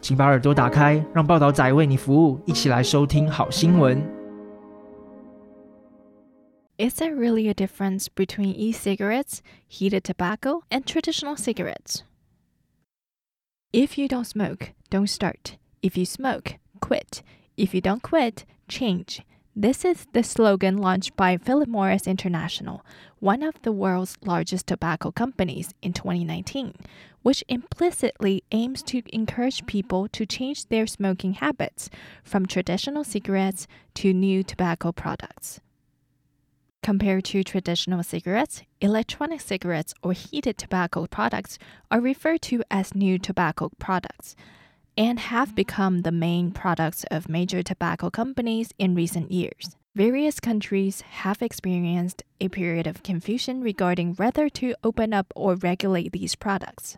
请把耳朵打开，让报道仔为你服务，一起来收听好新闻。 Is there really a difference between e cigarettes, heated tobacco, and traditional cigarettes? If you don't smoke, don't start. If you smoke, quit. If you don't quit, change. This is the slogan launched by Philip Morris International, one of the world's largest tobacco companies, in 2019, which implicitly aims to encourage people to change their smoking habits from traditional cigarettes to new tobacco products. Compared to traditional cigarettes, electronic cigarettes or heated tobacco products are referred to as new tobacco products and have become the main products of major tobacco companies in recent years. Various countries have experienced a period of confusion regarding whether to open up or regulate these products.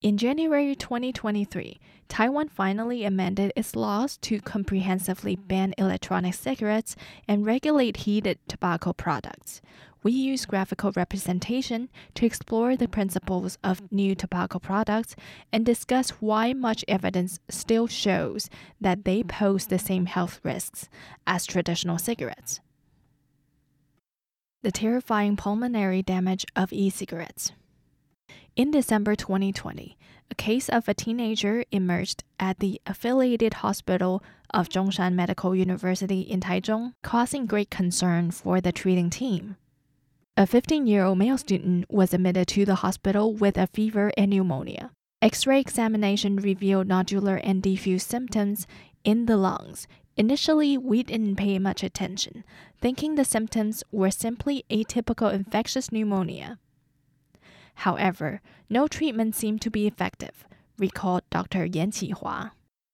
In January 2023, Taiwan finally amended its laws to comprehensively ban electronic cigarettes and regulate heated tobacco products. We use graphical representation to explore the principles of new tobacco products and discuss why much evidence still shows that they pose the same health risks as traditional cigarettes. The terrifying pulmonary damage of e cigarettes. In December 2020, a case of a teenager emerged at the affiliated hospital of Zhongshan Medical University in Taichung, causing great concern for the treating team. A 15 year old male student was admitted to the hospital with a fever and pneumonia. X ray examination revealed nodular and diffuse symptoms in the lungs. Initially, we didn't pay much attention, thinking the symptoms were simply atypical infectious pneumonia. However, no treatment seemed to be effective, recalled Dr. Yan Qihua,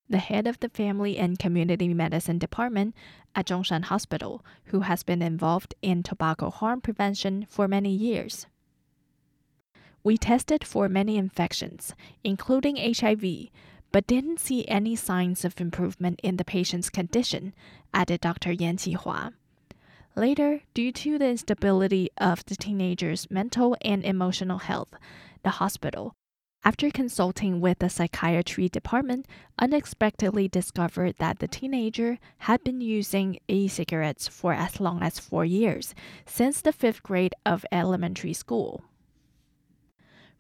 the head of the Family and Community Medicine Department at Zhongshan Hospital, who has been involved in tobacco harm prevention for many years. We tested for many infections, including HIV, but didn't see any signs of improvement in the patient's condition, added Dr. Yan Qihua. Later, due to the instability of the teenager's mental and emotional health, the hospital, after consulting with the psychiatry department, unexpectedly discovered that the teenager had been using e cigarettes for as long as four years, since the fifth grade of elementary school.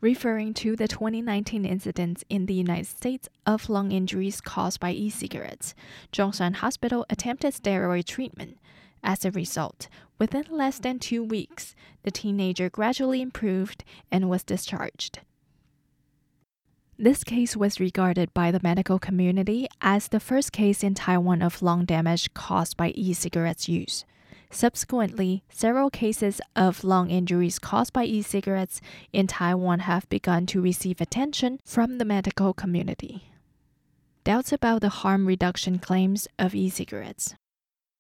Referring to the 2019 incidents in the United States of lung injuries caused by e cigarettes, Zhongshan Hospital attempted steroid treatment. As a result, within less than two weeks, the teenager gradually improved and was discharged. This case was regarded by the medical community as the first case in Taiwan of lung damage caused by e cigarettes use. Subsequently, several cases of lung injuries caused by e cigarettes in Taiwan have begun to receive attention from the medical community. Doubts about the harm reduction claims of e cigarettes.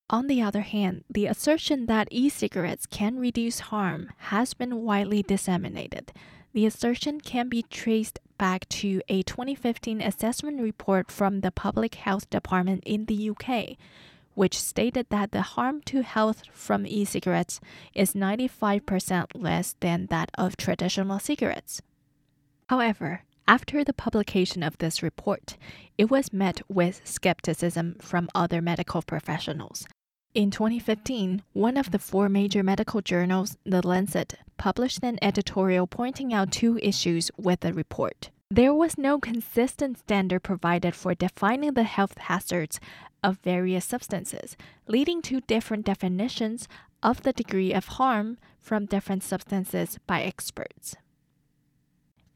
On the other hand, the assertion that e cigarettes can reduce harm has been widely disseminated. The assertion can be traced back to a 2015 assessment report from the Public Health Department in the UK, which stated that the harm to health from e cigarettes is 95% less than that of traditional cigarettes. However, after the publication of this report, it was met with skepticism from other medical professionals. In 2015, one of the four major medical journals, The Lancet, published an editorial pointing out two issues with the report. There was no consistent standard provided for defining the health hazards of various substances, leading to different definitions of the degree of harm from different substances by experts.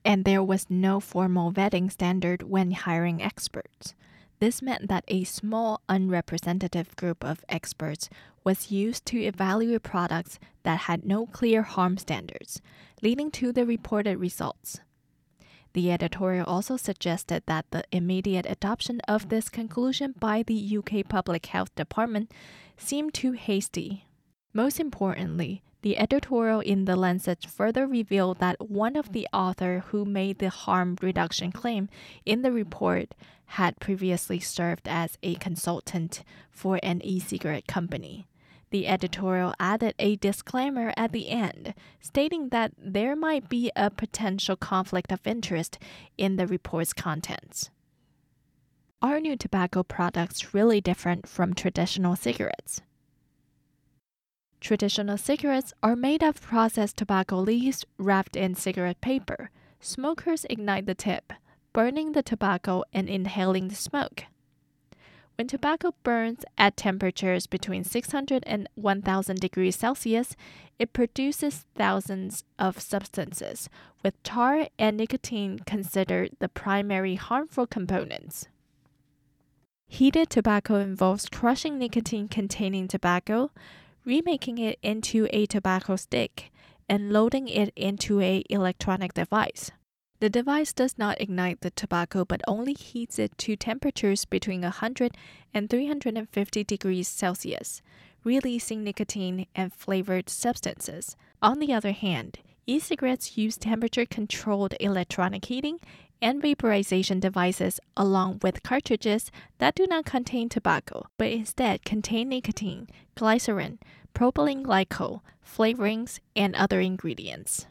And there was no formal vetting standard when hiring experts. This meant that a small, unrepresentative group of experts was used to evaluate products that had no clear harm standards, leading to the reported results. The editorial also suggested that the immediate adoption of this conclusion by the UK Public Health Department seemed too hasty. Most importantly, the editorial in The Lancet further revealed that one of the authors who made the harm reduction claim in the report had previously served as a consultant for an e cigarette company. The editorial added a disclaimer at the end, stating that there might be a potential conflict of interest in the report's contents. Are new tobacco products really different from traditional cigarettes? Traditional cigarettes are made of processed tobacco leaves wrapped in cigarette paper. Smokers ignite the tip, burning the tobacco and inhaling the smoke. When tobacco burns at temperatures between 600 and 1000 degrees Celsius, it produces thousands of substances, with tar and nicotine considered the primary harmful components. Heated tobacco involves crushing nicotine containing tobacco, remaking it into a tobacco stick, and loading it into a electronic device. The device does not ignite the tobacco but only heats it to temperatures between 100 and 350 degrees Celsius, releasing nicotine and flavored substances. On the other hand, e cigarettes use temperature controlled electronic heating and vaporization devices along with cartridges that do not contain tobacco but instead contain nicotine, glycerin, propylene glycol, flavorings, and other ingredients.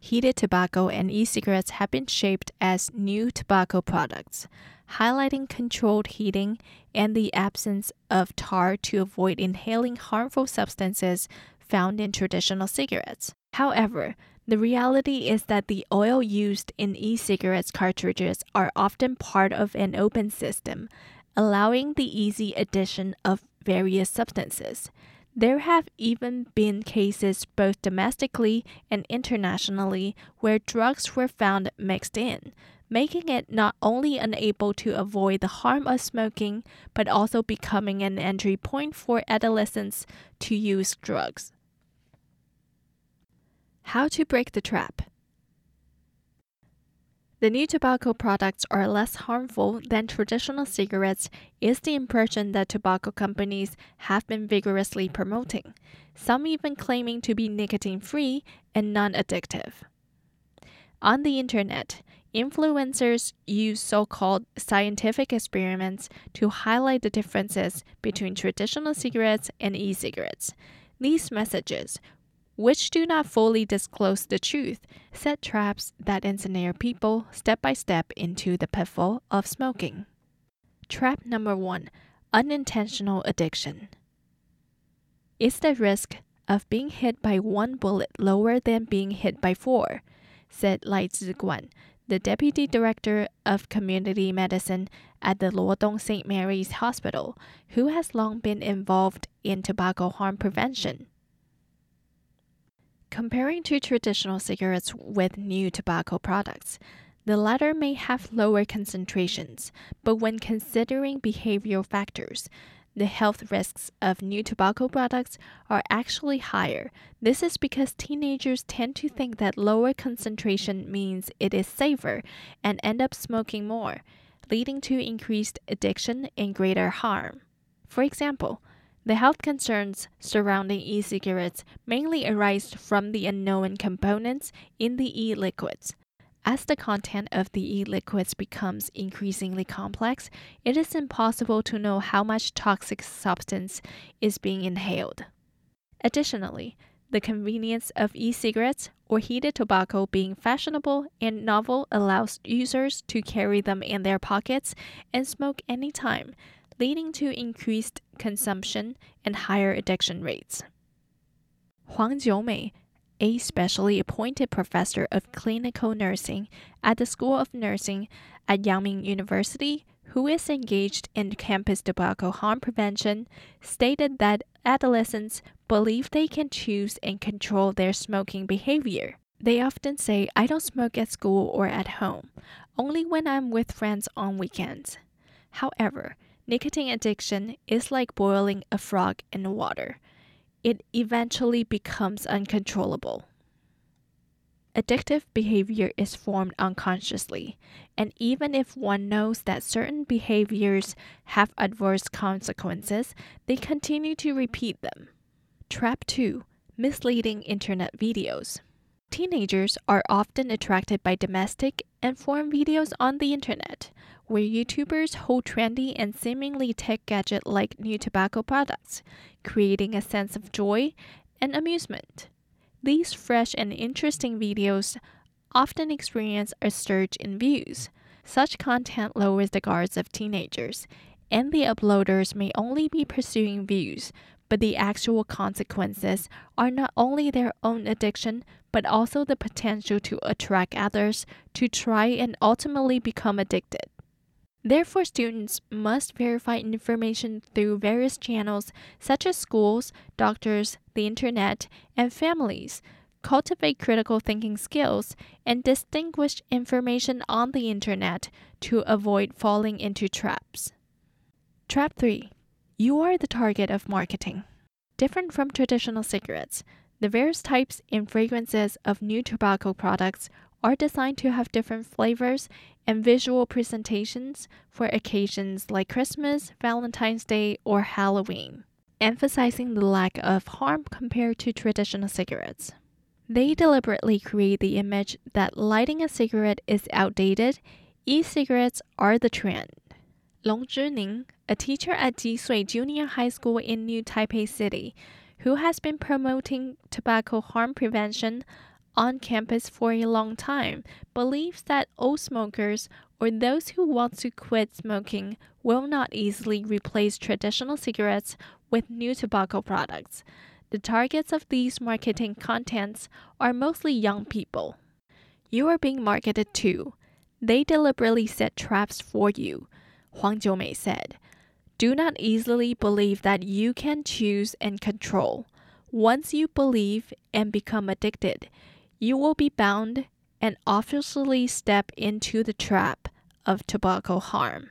Heated tobacco and e cigarettes have been shaped as new tobacco products, highlighting controlled heating and the absence of tar to avoid inhaling harmful substances found in traditional cigarettes. However, the reality is that the oil used in e cigarettes cartridges are often part of an open system, allowing the easy addition of various substances. There have even been cases both domestically and internationally where drugs were found mixed in, making it not only unable to avoid the harm of smoking, but also becoming an entry point for adolescents to use drugs. How to break the trap. The new tobacco products are less harmful than traditional cigarettes is the impression that tobacco companies have been vigorously promoting, some even claiming to be nicotine free and non addictive. On the internet, influencers use so called scientific experiments to highlight the differences between traditional cigarettes and e cigarettes. These messages, which do not fully disclose the truth, set traps that ensnare people step by step into the pitfall of smoking. Trap number one unintentional addiction. Is the risk of being hit by one bullet lower than being hit by four? said Lai Zhiguan, the deputy director of community medicine at the Luodong St. Mary's Hospital, who has long been involved in tobacco harm prevention. Comparing to traditional cigarettes with new tobacco products, the latter may have lower concentrations, but when considering behavioral factors, the health risks of new tobacco products are actually higher. This is because teenagers tend to think that lower concentration means it is safer and end up smoking more, leading to increased addiction and greater harm. For example, the health concerns surrounding e cigarettes mainly arise from the unknown components in the e liquids. As the content of the e liquids becomes increasingly complex, it is impossible to know how much toxic substance is being inhaled. Additionally, the convenience of e cigarettes or heated tobacco being fashionable and novel allows users to carry them in their pockets and smoke anytime, leading to increased consumption and higher addiction rates. Huang Jiumei, a specially appointed professor of clinical nursing at the School of Nursing at Yangming University, who is engaged in campus tobacco harm prevention, stated that adolescents believe they can choose and control their smoking behavior. They often say, I don't smoke at school or at home, only when I'm with friends on weekends. However, Nicotine addiction is like boiling a frog in water. It eventually becomes uncontrollable. addictive behavior is formed unconsciously, and even if one knows that certain behaviors have adverse consequences, they continue to repeat them. Trap 2 Misleading Internet Videos. Teenagers are often attracted by domestic and foreign videos on the internet, where YouTubers hold trendy and seemingly tech gadget like new tobacco products, creating a sense of joy and amusement. These fresh and interesting videos often experience a surge in views. Such content lowers the guards of teenagers, and the uploaders may only be pursuing views, but the actual consequences are not only their own addiction, but also the potential to attract others to try and ultimately become addicted. Therefore, students must verify information through various channels such as schools, doctors, the internet, and families, cultivate critical thinking skills, and distinguish information on the internet to avoid falling into traps. Trap 3 You are the target of marketing. Different from traditional cigarettes, the various types and fragrances of new tobacco products are designed to have different flavors and visual presentations for occasions like Christmas, Valentine's Day, or Halloween, emphasizing the lack of harm compared to traditional cigarettes. They deliberately create the image that lighting a cigarette is outdated, e cigarettes are the trend. Long Zhining, a teacher at Jisui Junior High School in New Taipei City, who has been promoting tobacco harm prevention on campus for a long time, believes that old smokers or those who want to quit smoking will not easily replace traditional cigarettes with new tobacco products. The targets of these marketing contents are mostly young people. You are being marketed to. They deliberately set traps for you, Huang Jiumei said. Do not easily believe that you can choose and control. Once you believe and become addicted, you will be bound and officially step into the trap of tobacco harm.